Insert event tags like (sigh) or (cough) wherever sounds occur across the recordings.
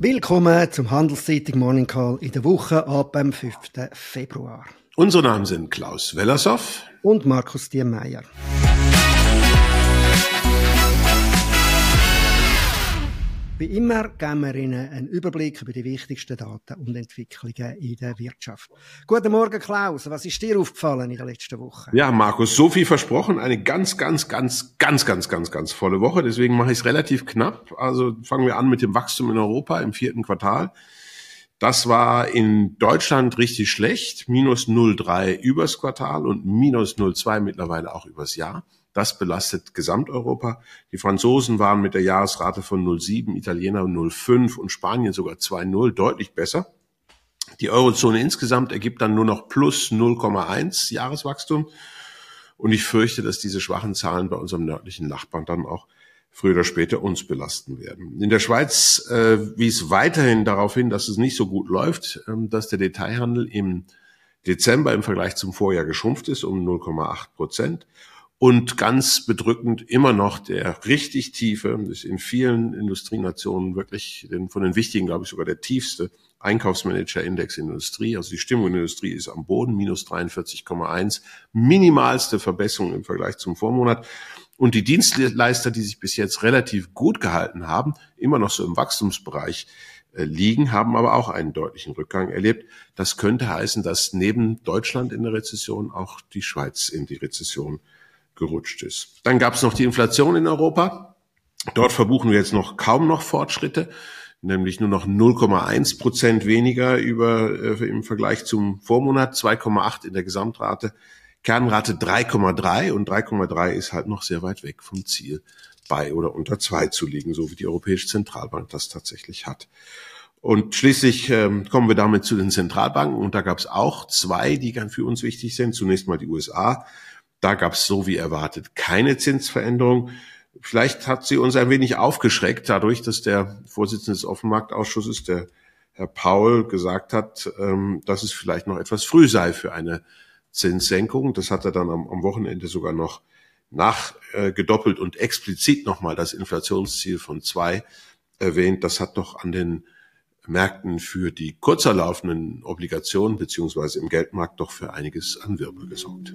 Willkommen zum Handelszeitung Morning Call in der Woche ab dem 5. Februar. Unsere Namen sind Klaus Wellershoff und Markus Diemeyer. Wie immer geben wir Ihnen einen Überblick über die wichtigsten Daten und Entwicklungen in der Wirtschaft. Guten Morgen, Klaus. Was ist dir aufgefallen in der letzten Woche? Ja, Markus, so viel versprochen. Eine ganz, ganz, ganz, ganz, ganz, ganz, ganz volle Woche. Deswegen mache ich es relativ knapp. Also fangen wir an mit dem Wachstum in Europa im vierten Quartal. Das war in Deutschland richtig schlecht. Minus 0,3 übers Quartal und minus 0,2 mittlerweile auch übers Jahr. Das belastet Gesamteuropa. Die Franzosen waren mit der Jahresrate von 0,7, Italiener 0,5 und Spanien sogar 2,0, deutlich besser. Die Eurozone insgesamt ergibt dann nur noch plus 0,1 Jahreswachstum. Und ich fürchte, dass diese schwachen Zahlen bei unserem nördlichen Nachbarn dann auch früher oder später uns belasten werden. In der Schweiz äh, wies weiterhin darauf hin, dass es nicht so gut läuft, äh, dass der Detailhandel im Dezember im Vergleich zum Vorjahr geschrumpft ist um 0,8 Prozent und ganz bedrückend immer noch der richtig tiefe, das ist in vielen Industrienationen wirklich den, von den wichtigen, glaube ich, sogar der tiefste Einkaufsmanager-Index in der Industrie. Also die Stimmung in der Industrie ist am Boden, minus 43,1, minimalste Verbesserung im Vergleich zum Vormonat. Und die Dienstleister, die sich bis jetzt relativ gut gehalten haben, immer noch so im Wachstumsbereich äh, liegen, haben aber auch einen deutlichen Rückgang erlebt. Das könnte heißen, dass neben Deutschland in der Rezession auch die Schweiz in die Rezession gerutscht ist. Dann gab es noch die Inflation in Europa. Dort verbuchen wir jetzt noch kaum noch Fortschritte, nämlich nur noch 0,1 Prozent weniger über äh, im Vergleich zum Vormonat, 2,8 in der Gesamtrate, Kernrate 3,3 und 3,3 ist halt noch sehr weit weg vom Ziel bei oder unter zwei zu liegen, so wie die Europäische Zentralbank das tatsächlich hat. Und schließlich ähm, kommen wir damit zu den Zentralbanken und da gab es auch zwei, die ganz für uns wichtig sind. Zunächst mal die USA da gab es so wie erwartet keine Zinsveränderung. Vielleicht hat sie uns ein wenig aufgeschreckt dadurch, dass der Vorsitzende des Offenmarktausschusses, der Herr Paul, gesagt hat, ähm, dass es vielleicht noch etwas früh sei für eine Zinssenkung. Das hat er dann am, Wochenende sogar noch nachgedoppelt und explizit nochmal das Inflationsziel von zwei erwähnt. Das hat doch an den Märkten für die kurzer laufenden Obligationen beziehungsweise im Geldmarkt doch für einiges an Wirbel gesorgt.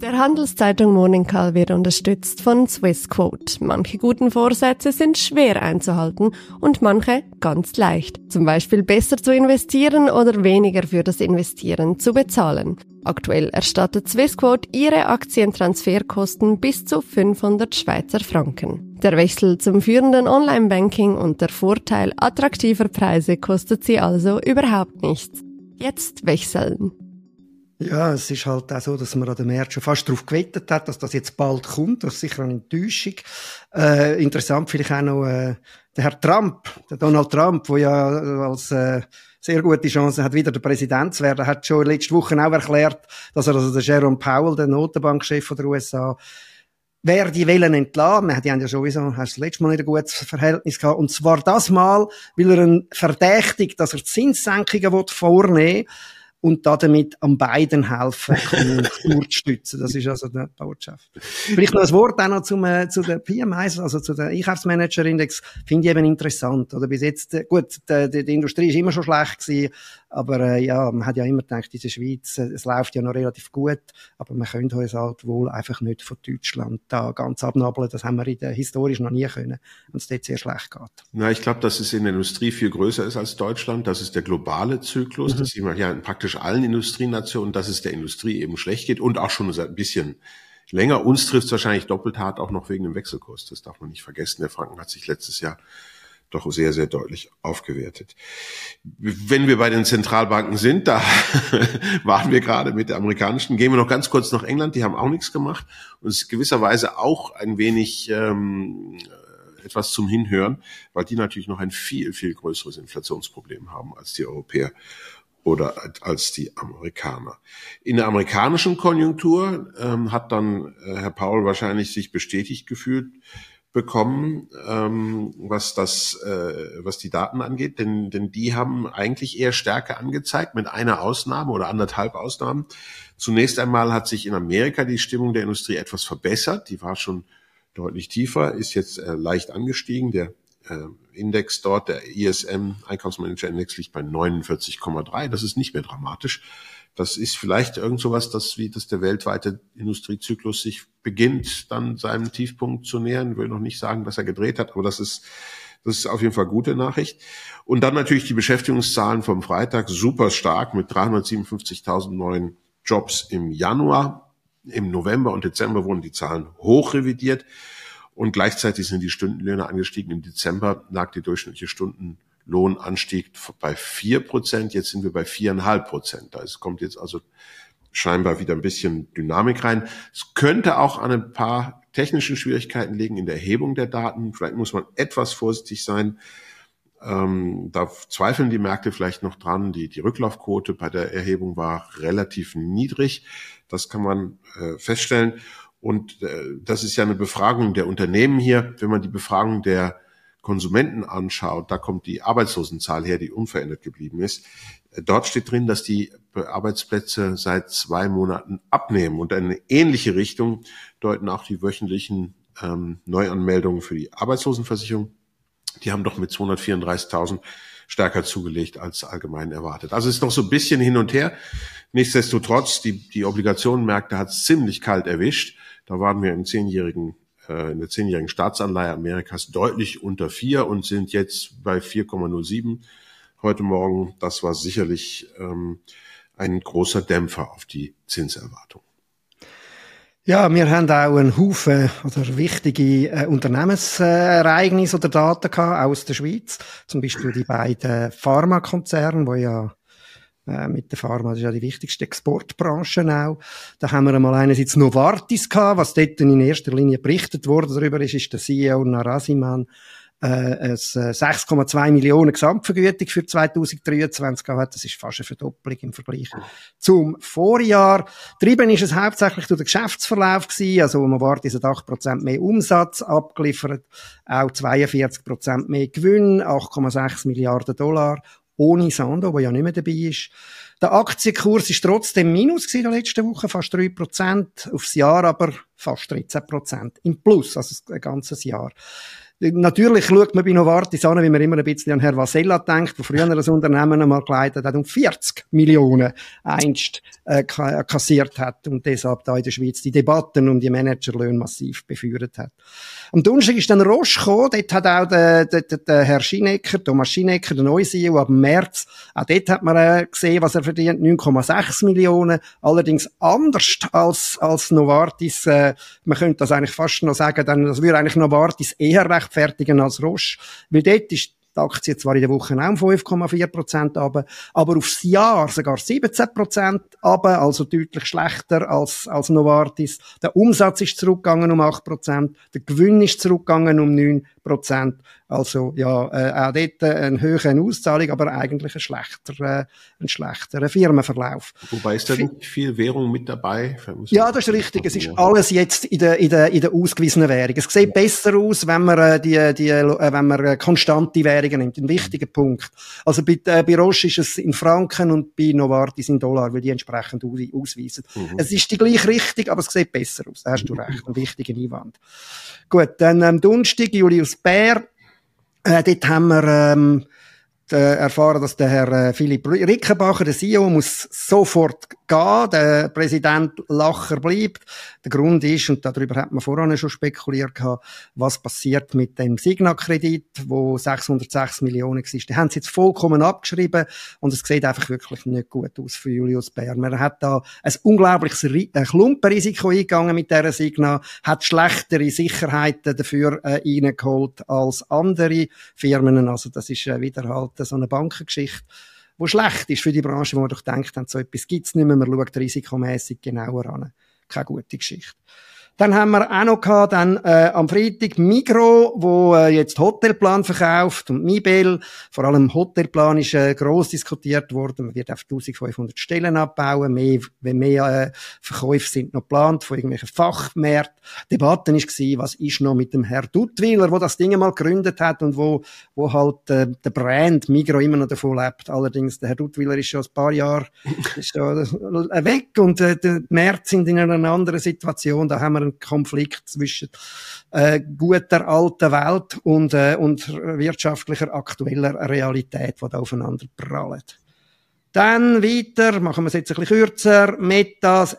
Der Handelszeitung Call wird unterstützt von Swissquote. Manche guten Vorsätze sind schwer einzuhalten und manche ganz leicht. Zum Beispiel besser zu investieren oder weniger für das Investieren zu bezahlen. Aktuell erstattet Swissquote ihre Aktientransferkosten bis zu 500 Schweizer Franken. Der Wechsel zum führenden Online-Banking und der Vorteil attraktiver Preise kostet sie also überhaupt nichts. Jetzt wechseln. Ja, es ist halt auch so, dass man an dem März schon fast darauf gewettet hat, dass das jetzt bald kommt. Das ist sicher eine Enttäuschung. Äh, interessant vielleicht auch noch äh, der Herr Trump, der Donald Trump, der ja als äh, sehr gute Chance hat, wieder der Präsident zu werden, hat schon letzte Woche auch erklärt, dass er also der Jerome Powell, der Notenbankchef der USA, wer die Wellen entlassen. Die haben ja sowieso, hast das letzte Mal nicht ein gutes Verhältnis gehabt. Und zwar das Mal, weil er ihn verdächtigt, dass er Zinssenkungen vornehmen will und damit am beiden helfen, Konjunktur (laughs) zu stützen. Das ist also die Botschaft. Vielleicht noch ein Wort auch noch zum, äh, zu den PMIs, also zu den Einkaufsmanager-Index, finde ich eben interessant. Oder bis jetzt, äh, gut, die, die, die Industrie ist immer schon schlecht gewesen, aber äh, ja, man hat ja immer gedacht, in der Schweiz, äh, es läuft ja noch relativ gut, aber man könnte uns halt wohl einfach nicht von Deutschland da ganz abnabeln. Das haben wir in der historisch noch nie können, wenn es dort sehr schlecht geht. Na, ich glaube, dass es in der Industrie viel größer ist als Deutschland. Das ist der globale Zyklus. Mhm. Das sieht man ja in praktisch allen Industrienationen, dass es der Industrie eben schlecht geht und auch schon ein bisschen länger. Uns trifft es wahrscheinlich doppelt hart, auch noch wegen dem Wechselkurs. Das darf man nicht vergessen. Der Franken hat sich letztes Jahr doch sehr, sehr deutlich aufgewertet. Wenn wir bei den Zentralbanken sind, da (laughs) waren wir gerade mit der amerikanischen, gehen wir noch ganz kurz nach England, die haben auch nichts gemacht und es ist gewisserweise auch ein wenig ähm, etwas zum Hinhören, weil die natürlich noch ein viel, viel größeres Inflationsproblem haben als die Europäer oder als die Amerikaner. In der amerikanischen Konjunktur ähm, hat dann äh, Herr Paul wahrscheinlich sich bestätigt gefühlt, bekommen, ähm, was das, äh, was die Daten angeht, denn, denn die haben eigentlich eher Stärke angezeigt, mit einer Ausnahme oder anderthalb Ausnahmen. Zunächst einmal hat sich in Amerika die Stimmung der Industrie etwas verbessert. Die war schon deutlich tiefer, ist jetzt äh, leicht angestiegen. Der äh, Index dort, der ISM Einkaufsmanager Index liegt bei 49,3. Das ist nicht mehr dramatisch. Das ist vielleicht irgend sowas, dass wie dass der weltweite Industriezyklus sich beginnt, dann seinem Tiefpunkt zu nähern. Ich will noch nicht sagen, dass er gedreht hat, aber das ist das ist auf jeden Fall gute Nachricht. Und dann natürlich die Beschäftigungszahlen vom Freitag super stark mit 357.000 neuen Jobs im Januar. Im November und Dezember wurden die Zahlen hochrevidiert und gleichzeitig sind die Stundenlöhne angestiegen. Im Dezember lag die durchschnittliche Stundenlohnanstieg bei vier Prozent. Jetzt sind wir bei viereinhalb Prozent. Da kommt jetzt also scheinbar wieder ein bisschen Dynamik rein. Es könnte auch an ein paar technischen Schwierigkeiten liegen in der Erhebung der Daten. Vielleicht muss man etwas vorsichtig sein. Ähm, da zweifeln die Märkte vielleicht noch dran. Die, die Rücklaufquote bei der Erhebung war relativ niedrig. Das kann man äh, feststellen. Und äh, das ist ja eine Befragung der Unternehmen hier. Wenn man die Befragung der Konsumenten anschaut, da kommt die Arbeitslosenzahl her, die unverändert geblieben ist. Dort steht drin, dass die Arbeitsplätze seit zwei Monaten abnehmen. Und eine ähnliche Richtung deuten auch die wöchentlichen ähm, Neuanmeldungen für die Arbeitslosenversicherung. Die haben doch mit 234.000 stärker zugelegt als allgemein erwartet. Also es ist noch so ein bisschen hin und her. Nichtsdestotrotz, die, die Obligationenmärkte hat es ziemlich kalt erwischt. Da waren wir im zehnjährigen äh, in der zehnjährigen Staatsanleihe Amerikas deutlich unter vier und sind jetzt bei 4,07 heute Morgen. Das war sicherlich ähm, ein großer Dämpfer auf die Zinserwartung. Ja, wir haben auch einen Haufen oder wichtige äh, Unternehmensereignisse oder Daten gehabt, aus der Schweiz. Zum Beispiel die beiden Pharmakonzerne, wo ja äh, mit der Pharma, das ist ja die wichtigste Exportbranche auch. Da haben wir einmal einerseits Novartis gehabt, was dort in erster Linie berichtet wurde darüber ist, ist der CEO Narasiman äh, 6,2 äh, Millionen Gesamtvergütung für 2023 gehabt. Das ist fast eine Verdopplung im Vergleich zum Vorjahr. Treiben ist es hauptsächlich durch den Geschäftsverlauf gewesen. Also man war diese 8% mehr Umsatz abgeliefert, auch 42% mehr Gewinn, 8,6 Milliarden Dollar ohne Sando, der ja nicht mehr dabei ist. Der Aktienkurs ist trotzdem minus in der letzten Woche, fast 3%, aufs Jahr aber fast 13% im Plus, also ein ganzes Jahr. Natürlich schaut man bei Novartis an, wie man immer ein bisschen an Herr Vasella denkt, der früher ein Unternehmen einmal geleitet hat und 40 Millionen einst äh, kassiert hat und deshalb da in der Schweiz die Debatten um die Managerlöhne massiv beführt hat. Am Donnerstag ist dann Roche gekommen, dort hat auch der, der, der Herr Schinecker, Thomas Schinecker, der neue CEO, ab März, auch dort hat man äh, gesehen, was er verdient, 9,6 Millionen, allerdings anders als, als Novartis, äh, man könnte das eigentlich fast noch sagen, dann, das würde eigentlich Novartis eher recht rechtfertigen als Roche. Weil dort ist die Aktie zwar in der Woche auch um 5,4 Prozent aber aufs Jahr sogar 17 Prozent also deutlich schlechter als, als Novartis. Der Umsatz ist zurückgegangen um 8 Prozent, der Gewinn ist zurückgegangen um 9 Prozent. Also ja, äh, auch dort äh, eine höhere Auszahlung, aber eigentlich ein schlechter, äh, ein schlechterer Firmenverlauf. Wobei ist da nicht viel Währung mit dabei? Ja, das ist richtig. Es ist alles jetzt in der, in der, in der ausgewiesenen Währung. Es sieht besser aus, wenn man äh, die, die, äh, wenn man äh, konstante Währungen nimmt. Ein wichtiger Punkt. Also bei, äh, bei Roche ist es in Franken und bei Novartis in Dollar, weil die entsprechend ausweisen. Mhm. Es ist die gleiche Richtung, aber es sieht besser aus. Da hast du recht. Ein wichtiger Einwand. Gut, dann am ähm, Donnerstag Julius Bär. Äh, dort haben wir ähm, erfahren, dass der Herr äh, Philipp Rickenbacher, der CEO, muss sofort gehen. Der Präsident Lacher bleibt. Der Grund ist, und darüber hat man vorhin schon spekuliert was passiert mit dem Signa-Kredit, wo 606 Millionen war. Die haben sie jetzt vollkommen abgeschrieben und es sieht einfach wirklich nicht gut aus für Julius Bär. Man hat da ein unglaubliches Klumpenrisiko eingegangen mit dieser Signa, hat schlechtere Sicherheiten dafür äh, reingeholt als andere Firmen. Also das ist äh, wieder halt so eine Bankengeschichte wo schlecht ist für die Branche, wo man doch denkt, so etwas gibt's nicht mehr, man schaut risikomäßig genauer an. Keine gute Geschichte. Dann haben wir auch noch gehabt, dann, äh, am Freitag Migro, wo äh, jetzt Hotelplan verkauft und Mibel. Vor allem Hotelplan ist äh, gross diskutiert worden. Man wird auf 1500 Stellen abbauen. Mehr, wenn mehr äh, Verkäufe sind noch geplant von irgendwelchen Fachmärkten. Debatten ist gewesen, was ist noch mit dem Herr Duttwiller, wo das Ding mal gegründet hat und wo, wo halt äh, der Brand Migro immer noch davon lebt. Allerdings, der Herr Duttwiller ist schon ein paar Jahre ist da, äh, weg und äh, die Märkte sind in einer anderen Situation. Da haben wir Konflikt zwischen äh, guter alter Welt und, äh, und wirtschaftlicher aktueller Realität, die da aufeinander prallen. Dann weiter, machen wir es jetzt ein bisschen kürzer. Meta, das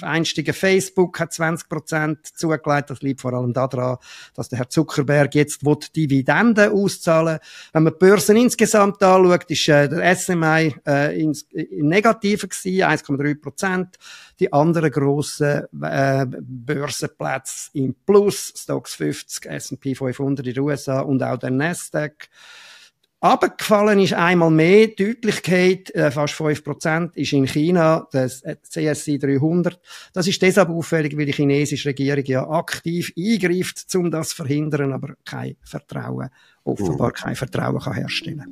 einstige Facebook hat 20% zugelegt. Das liegt vor allem daran, dass der Herr Zuckerberg jetzt Dividenden auszahlen Wenn man die Börsen insgesamt anschaut, ist äh, der SMI äh, ins, im Negativen gewesen, 1,3%. Die anderen grossen äh, Börsenplätze im Plus, Stocks 50, S&P 500 in den USA und auch der Nasdaq. Abgefallen ist einmal mehr Deutlichkeit, äh, fast 5%, ist in China das CSI 300. Das ist deshalb auffällig, weil die chinesische Regierung ja aktiv eingreift, um das zu verhindern, aber kein Vertrauen, offenbar kein Vertrauen kann herstellen.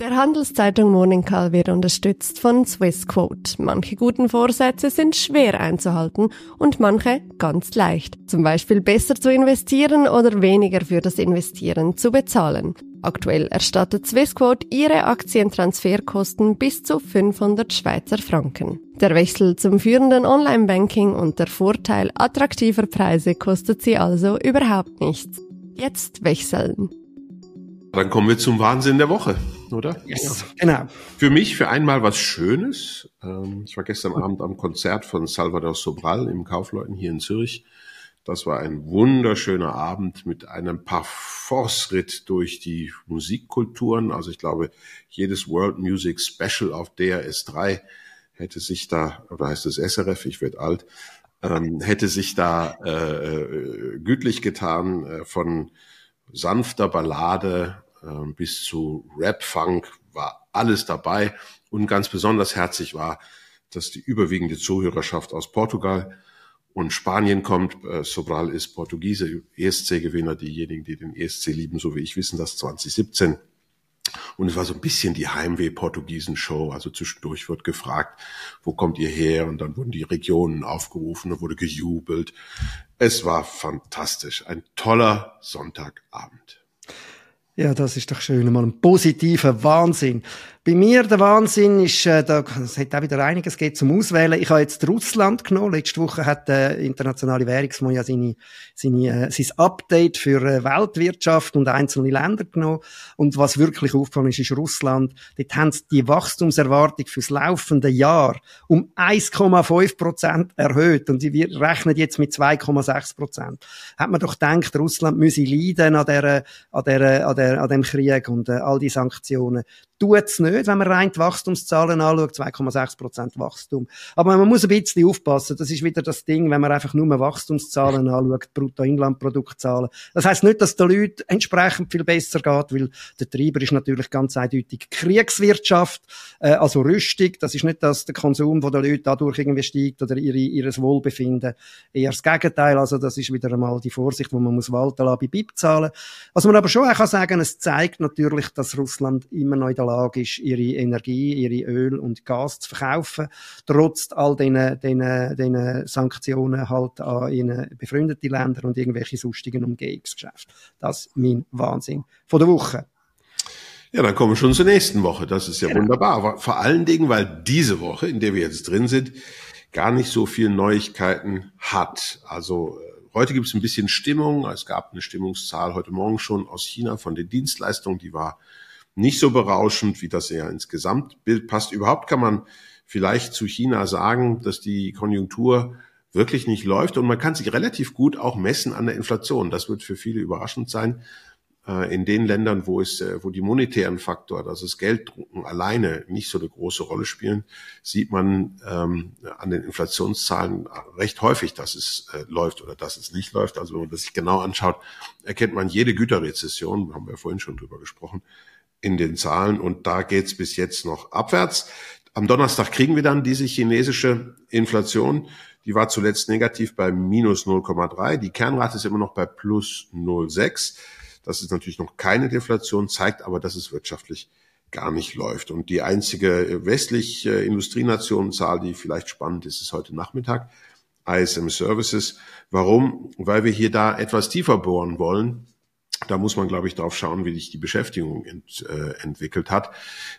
Der Handelszeitung Morning Call wird unterstützt von Swissquote. Manche guten Vorsätze sind schwer einzuhalten und manche ganz leicht. Zum Beispiel besser zu investieren oder weniger für das Investieren zu bezahlen. Aktuell erstattet Swissquote ihre Aktientransferkosten bis zu 500 Schweizer Franken. Der Wechsel zum führenden Online-Banking und der Vorteil attraktiver Preise kostet sie also überhaupt nichts. Jetzt wechseln. Dann kommen wir zum Wahnsinn der Woche, oder? Yes, genau. Für mich für einmal was Schönes. Ähm, ich war gestern Abend am Konzert von Salvador Sobral im Kaufleuten hier in Zürich. Das war ein wunderschöner Abend mit einem Parforce-Ritt durch die Musikkulturen. Also ich glaube, jedes World Music Special auf DRS3 hätte sich da, oder heißt es SRF, ich werde alt, ähm, hätte sich da äh, äh, gütlich getan äh, von sanfter Ballade äh, bis zu Rap-Funk war alles dabei. Und ganz besonders herzlich war, dass die überwiegende Zuhörerschaft aus Portugal und Spanien kommt. Äh, Sobral ist Portugiese, ESC-Gewinner. Diejenigen, die den ESC lieben, so wie ich, wissen das 2017. Und es war so ein bisschen die Heimweh-Portugiesen-Show. Also zwischendurch wird gefragt, wo kommt ihr her? Und dann wurden die Regionen aufgerufen, und wurde gejubelt. Es war fantastisch. Ein toller Sonntagabend. Ja, das ist doch schön. Mal ein positiver Wahnsinn. Bei mir der Wahnsinn ist, äh, da, es hat auch wieder einiges geht zum Auswählen. Ich habe jetzt Russland genommen. Letzte Woche hat der internationale Währungsfonds ja seine, seine, äh, sein Update für äh, Weltwirtschaft und einzelne Länder genommen. Und was wirklich aufgefallen ist, ist Russland. Dort haben sie die Wachstumserwartung fürs laufende Jahr um 1,5 Prozent erhöht. Und sie rechnen jetzt mit 2,6 Prozent. Hat man doch gedacht, Russland müsse leiden an der, an der, an der, an dem Krieg und äh, all die Sanktionen tut's nicht, wenn man rein die Wachstumszahlen anschaut, 2,6 Prozent Wachstum. Aber man muss ein bisschen aufpassen. Das ist wieder das Ding, wenn man einfach nur Wachstumszahlen anschaut, Bruttoinlandproduktzahlen. Das heißt nicht, dass den Leuten entsprechend viel besser geht, weil der Treiber ist natürlich ganz eindeutig Kriegswirtschaft, äh, also Rüstung. Das ist nicht, dass der Konsum von den Leuten dadurch irgendwie steigt oder ihre, ihres Wohlbefinden. Eher das Gegenteil. Also das ist wieder einmal die Vorsicht, wo man muss walten lassen bei BIP-Zahlen. Was man aber schon auch kann sagen, es zeigt natürlich, dass Russland immer noch in der Lage ist, ihre Energie, ihre Öl und Gas zu verkaufen, trotz all diesen, diesen, diesen Sanktionen halt an ihnen befreundete Länder und irgendwelche sonstigen Umgehungsgeschäfte. Das ist mein Wahnsinn von der Woche. Ja, dann kommen wir schon zur nächsten Woche. Das ist ja genau. wunderbar. Vor allen Dingen, weil diese Woche, in der wir jetzt drin sind, gar nicht so viele Neuigkeiten hat. Also äh, heute gibt es ein bisschen Stimmung. Es gab eine Stimmungszahl heute Morgen schon aus China von den Dienstleistungen, die war nicht so berauschend, wie das eher ins Gesamtbild passt. Überhaupt kann man vielleicht zu China sagen, dass die Konjunktur wirklich nicht läuft und man kann sich relativ gut auch messen an der Inflation. Das wird für viele überraschend sein. Äh, in den Ländern, wo es, äh, wo die monetären Faktor, also das Gelddrucken alleine nicht so eine große Rolle spielen, sieht man ähm, an den Inflationszahlen recht häufig, dass es äh, läuft oder dass es nicht läuft. Also wenn man das sich genau anschaut, erkennt man jede Güterrezession, haben wir vorhin schon drüber gesprochen, in den Zahlen und da geht's bis jetzt noch abwärts. Am Donnerstag kriegen wir dann diese chinesische Inflation. Die war zuletzt negativ bei minus 0,3. Die Kernrate ist immer noch bei plus 0,6. Das ist natürlich noch keine Deflation, zeigt aber, dass es wirtschaftlich gar nicht läuft. Und die einzige westliche Industrienationenzahl, die vielleicht spannend ist, ist heute Nachmittag. ISM Services. Warum? Weil wir hier da etwas tiefer bohren wollen da muss man, glaube ich, darauf schauen, wie sich die Beschäftigung ent, äh, entwickelt hat.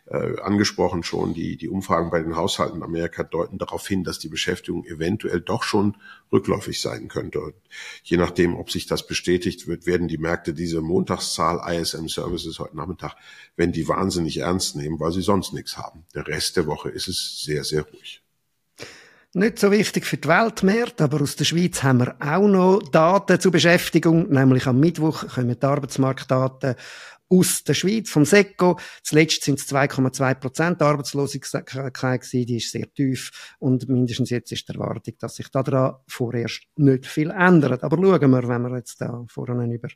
Äh, angesprochen schon, die, die Umfragen bei den Haushalten in Amerika deuten darauf hin, dass die Beschäftigung eventuell doch schon rückläufig sein könnte. Und je nachdem, ob sich das bestätigt wird, werden die Märkte diese Montagszahl ISM Services heute Nachmittag, wenn die wahnsinnig ernst nehmen, weil sie sonst nichts haben. Der Rest der Woche ist es sehr, sehr ruhig. Nicht so wichtig für die Weltmärkte, aber aus der Schweiz haben wir auch noch Daten zur Beschäftigung. Nämlich am Mittwoch kommen die Arbeitsmarktdaten aus der Schweiz, vom SECO. Zuletzt sind es 2,2 Prozent Arbeitslosigkeit gewesen, die ist sehr tief und mindestens jetzt ist die Erwartung, dass sich daran vorerst nicht viel ändert. Aber schauen wir, wenn wir jetzt da vorhin über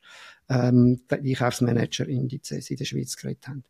ähm, die Einkaufsmanager-Indizes in der Schweiz geredet haben.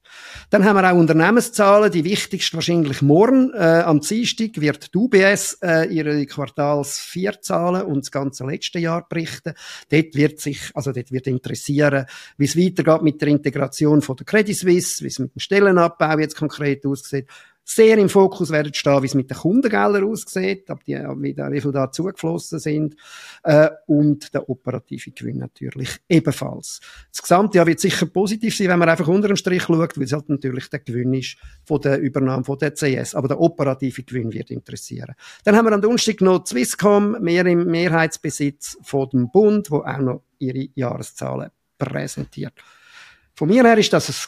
Dann haben wir auch Unternehmenszahlen, die wichtigste wahrscheinlich morgen. Äh, am Dienstag wird die UBS äh, ihre Quartals 4 Zahlen und das ganze letzte Jahr berichten. Dort wird sich, also dort wird interessieren, wie es weitergeht mit der Integration von der Credit Suisse, wie es mit dem Stellenabbau jetzt konkret aussieht sehr im Fokus werden stehen, wie es mit den Kundengeldern aussieht, ob die, wie, wie viel da zugeflossen sind, äh, und der operative Gewinn natürlich ebenfalls. Das gesamte Jahr wird sicher positiv sein, wenn man einfach unter dem Strich schaut, weil es halt natürlich der Gewinn ist von der Übernahme von der CS, aber der operative Gewinn wird interessieren. Dann haben wir am Donnerstag noch Swisscom, mehr im Mehrheitsbesitz von dem Bund, wo auch noch ihre Jahreszahlen präsentiert. Von mir her ist das es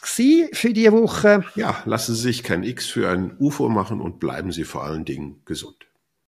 für diese Woche. Ja, lassen Sie sich kein X für ein UFO machen und bleiben Sie vor allen Dingen gesund.